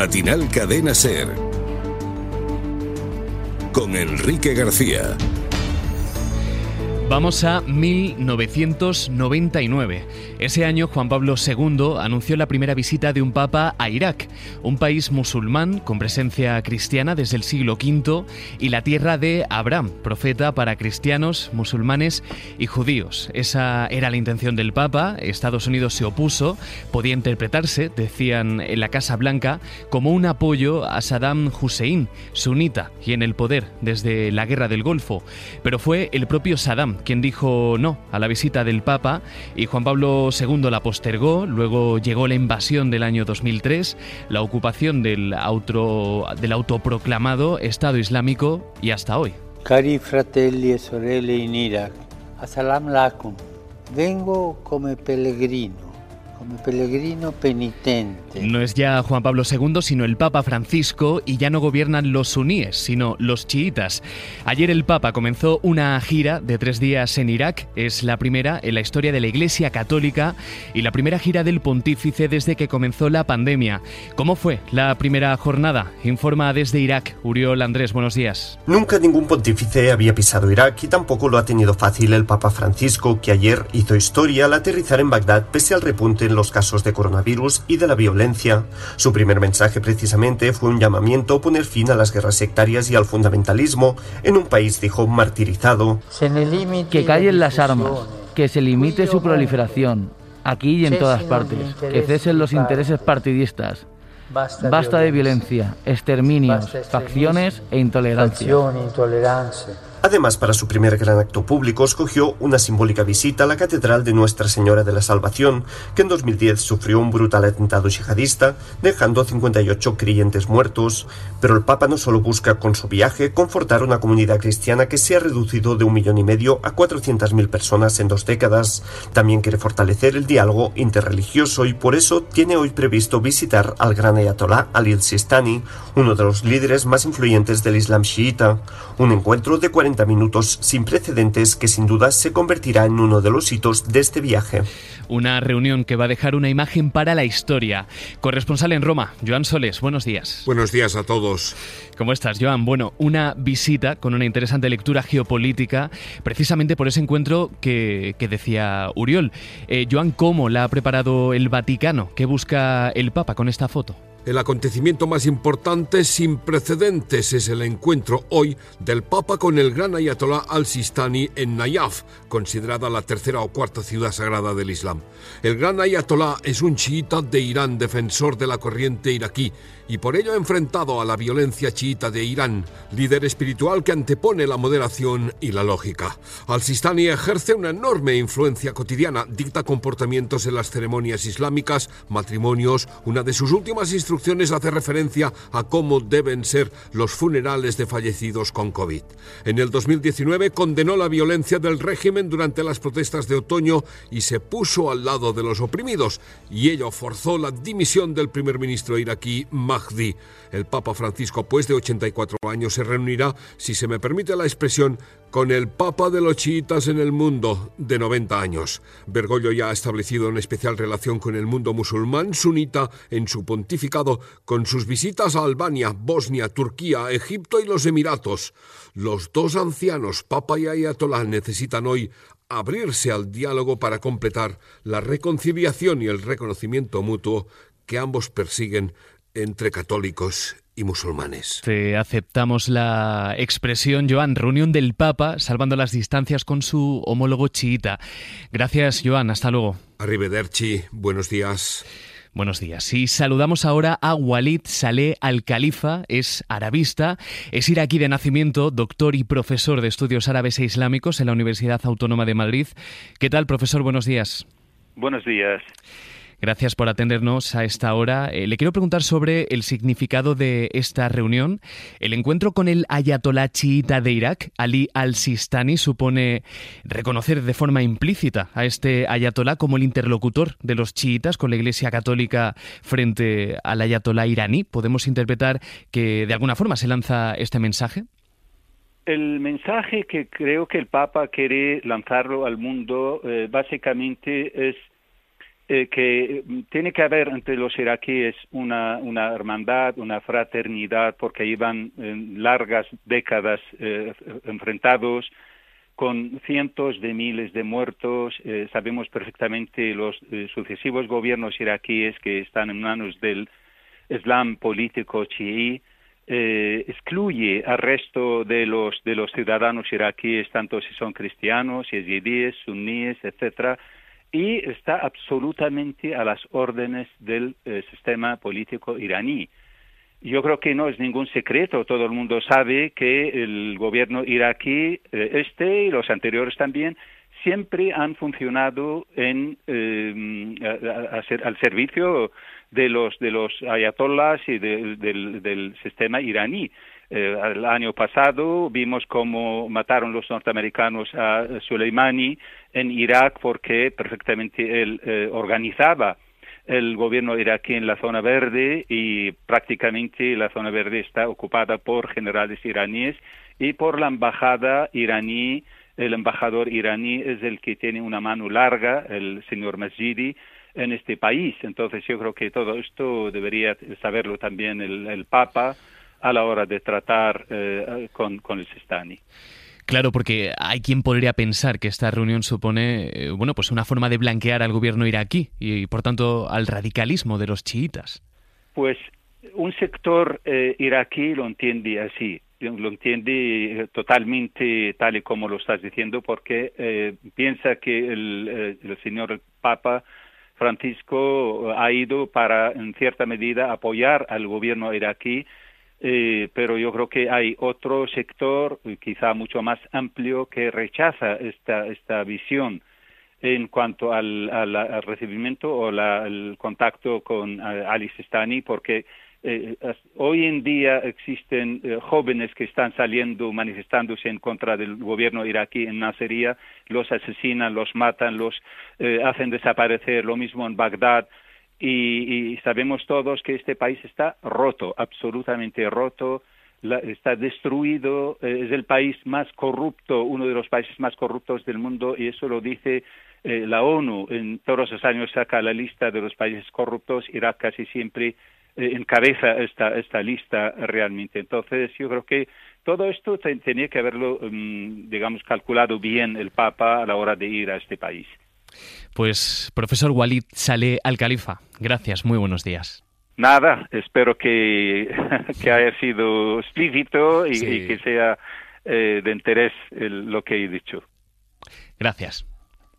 Matinal Cadena Ser. Con Enrique García. Vamos a 1999. Ese año Juan Pablo II anunció la primera visita de un papa a Irak, un país musulmán con presencia cristiana desde el siglo V y la tierra de Abraham, profeta para cristianos, musulmanes y judíos. Esa era la intención del papa, Estados Unidos se opuso, podía interpretarse, decían en la Casa Blanca, como un apoyo a Saddam Hussein, sunita y en el poder desde la Guerra del Golfo, pero fue el propio Saddam quien dijo no a la visita del Papa y Juan Pablo II la postergó, luego llegó la invasión del año 2003, la ocupación del, auto, del autoproclamado Estado Islámico y hasta hoy. Cari fratelli e sorelle in Iraq, assalamu alaikum. Vengo come pellegrino como peregrino penitente. No es ya Juan Pablo II, sino el Papa Francisco, y ya no gobiernan los suníes, sino los chiitas. Ayer el Papa comenzó una gira de tres días en Irak. Es la primera en la historia de la Iglesia Católica y la primera gira del pontífice desde que comenzó la pandemia. ¿Cómo fue la primera jornada? Informa desde Irak. Uriol Andrés, buenos días. Nunca ningún pontífice había pisado Irak y tampoco lo ha tenido fácil el Papa Francisco, que ayer hizo historia al aterrizar en Bagdad pese al repunte los casos de coronavirus y de la violencia. Su primer mensaje precisamente fue un llamamiento a poner fin a las guerras sectarias y al fundamentalismo en un país, dijo, martirizado. Que callen las armas, que se limite su proliferación, aquí y en todas partes, que cesen los intereses partidistas. Basta de violencia, exterminios, facciones e intolerancia. Además, para su primer gran acto público, escogió una simbólica visita a la Catedral de Nuestra Señora de la Salvación, que en 2010 sufrió un brutal atentado yihadista, dejando 58 creyentes muertos. Pero el Papa no solo busca con su viaje confortar una comunidad cristiana que se ha reducido de un millón y medio a 400.000 personas en dos décadas, también quiere fortalecer el diálogo interreligioso y por eso tiene hoy previsto visitar al gran ayatolá Ali Sistani, uno de los líderes más influyentes del Islam chiita, un encuentro de 40 minutos sin precedentes que sin duda se convertirá en uno de los hitos de este viaje. Una reunión que va a dejar una imagen para la historia. Corresponsal en Roma, Joan Soles, buenos días. Buenos días a todos. ¿Cómo estás, Joan? Bueno, una visita con una interesante lectura geopolítica, precisamente por ese encuentro que, decía Uriol. Eh, Joan, ¿cómo la ha preparado el Vaticano? ¿Qué busca el Papa con esta foto? El acontecimiento más importante sin precedentes es el encuentro hoy del Papa con el gran ayatolá al-Sistani en Nayaf, considerada la tercera o cuarta ciudad sagrada del Islam. El gran ayatolá es un chiita de Irán, defensor de la corriente iraquí, y por ello enfrentado a la violencia chiita de Irán, líder espiritual que antepone la moderación y la lógica. Al-Sistani ejerce una enorme influencia cotidiana, dicta comportamientos en las ceremonias islámicas, matrimonios, una de sus últimas instrucciones hace referencia a cómo deben ser los funerales de fallecidos con COVID. En el 2019 condenó la violencia del régimen durante las protestas de otoño y se puso al lado de los oprimidos, y ello forzó la dimisión del primer ministro iraquí el Papa Francisco, pues de 84 años, se reunirá, si se me permite la expresión, con el Papa de los chiitas en el mundo, de 90 años. Bergoglio ya ha establecido una especial relación con el mundo musulmán sunita en su pontificado, con sus visitas a Albania, Bosnia, Turquía, Egipto y los Emiratos. Los dos ancianos, Papa y Ayatollah, necesitan hoy abrirse al diálogo para completar la reconciliación y el reconocimiento mutuo que ambos persiguen entre católicos y musulmanes. Te aceptamos la expresión, Joan, reunión del Papa salvando las distancias con su homólogo chiita. Gracias, Joan, hasta luego. Arrivederci, buenos días. Buenos días. Y saludamos ahora a Walid Saleh Al-Khalifa, es arabista, es iraquí de nacimiento, doctor y profesor de estudios árabes e islámicos en la Universidad Autónoma de Madrid. ¿Qué tal, profesor? Buenos días. Buenos días. Gracias por atendernos a esta hora. Eh, le quiero preguntar sobre el significado de esta reunión. El encuentro con el ayatolá chiita de Irak, Ali al-Sistani, supone reconocer de forma implícita a este ayatolá como el interlocutor de los chiitas con la Iglesia Católica frente al ayatolá iraní. ¿Podemos interpretar que de alguna forma se lanza este mensaje? el mensaje que creo que el Papa quiere lanzarlo al mundo eh, básicamente es eh, que tiene que haber entre los iraquíes una, hermandad, una fraternidad, porque llevan largas décadas eh, enfrentados con cientos de miles de muertos. sabemos perfectamente los sucesivos gobiernos iraquíes que están en manos del Islam político chií eh, excluye al resto de los de los ciudadanos iraquíes, tanto si son cristianos, yezidíes, suníes, etcétera, y está absolutamente a las órdenes del eh, sistema político iraní. Yo creo que no es ningún secreto, todo el mundo sabe que el gobierno iraquí, eh, este y los anteriores también, siempre han funcionado en, al servicio de los de los ayatolás y del, sistema iraní. Eh, el año pasado vimos cómo mataron los norteamericanos a Soleimani en Irak porque perfectamente él eh, organizaba el gobierno iraquí en la zona verde y prácticamente la zona verde está ocupada por generales iraníes y por la embajada iraní. El embajador iraní es el que tiene una mano larga, el señor Masjidi, en este país. Entonces yo creo que todo esto debería saberlo también el, Papa a la hora de tratar eh, con, con el Sistani. Claro, porque hay quien podría pensar que esta reunión supone, eh, bueno, pues una forma de blanquear al gobierno iraquí y, por tanto, al radicalismo de los chiitas. Pues un sector eh, iraquí lo entiende así, lo entiende totalmente tal y como lo estás diciendo, porque piensa que el señor Papa Francisco ha ido para, en cierta medida, apoyar al gobierno iraquí, eh, pero yo creo que hay otro sector, quizá mucho más amplio, que rechaza esta, esta visión en cuanto al, recibimiento o el contacto con eh, Ali Sistani, porque eh, hoy en día existen eh, jóvenes que están saliendo manifestándose en contra del gobierno iraquí en Nassería, los asesinan, los matan, los eh, hacen desaparecer, lo mismo en Bagdad. Y, sabemos todos que este país está roto, absolutamente roto, está destruido, es el país más corrupto, uno de los países más corruptos del mundo, y eso lo dice la ONU. En todos los años saca la lista de los países corruptos, Irak casi siempre eh, encabeza esta, esta lista realmente. Entonces, yo creo que todo esto tenía que haberlo, mm, digamos, calculado bien el Papa a la hora de ir a este país. Pues, profesor Walid Saleh Al-Khalifa, gracias, muy buenos días. Nada, espero que, que haya sido explícito y, que sea eh, de interés lo que he dicho. Gracias.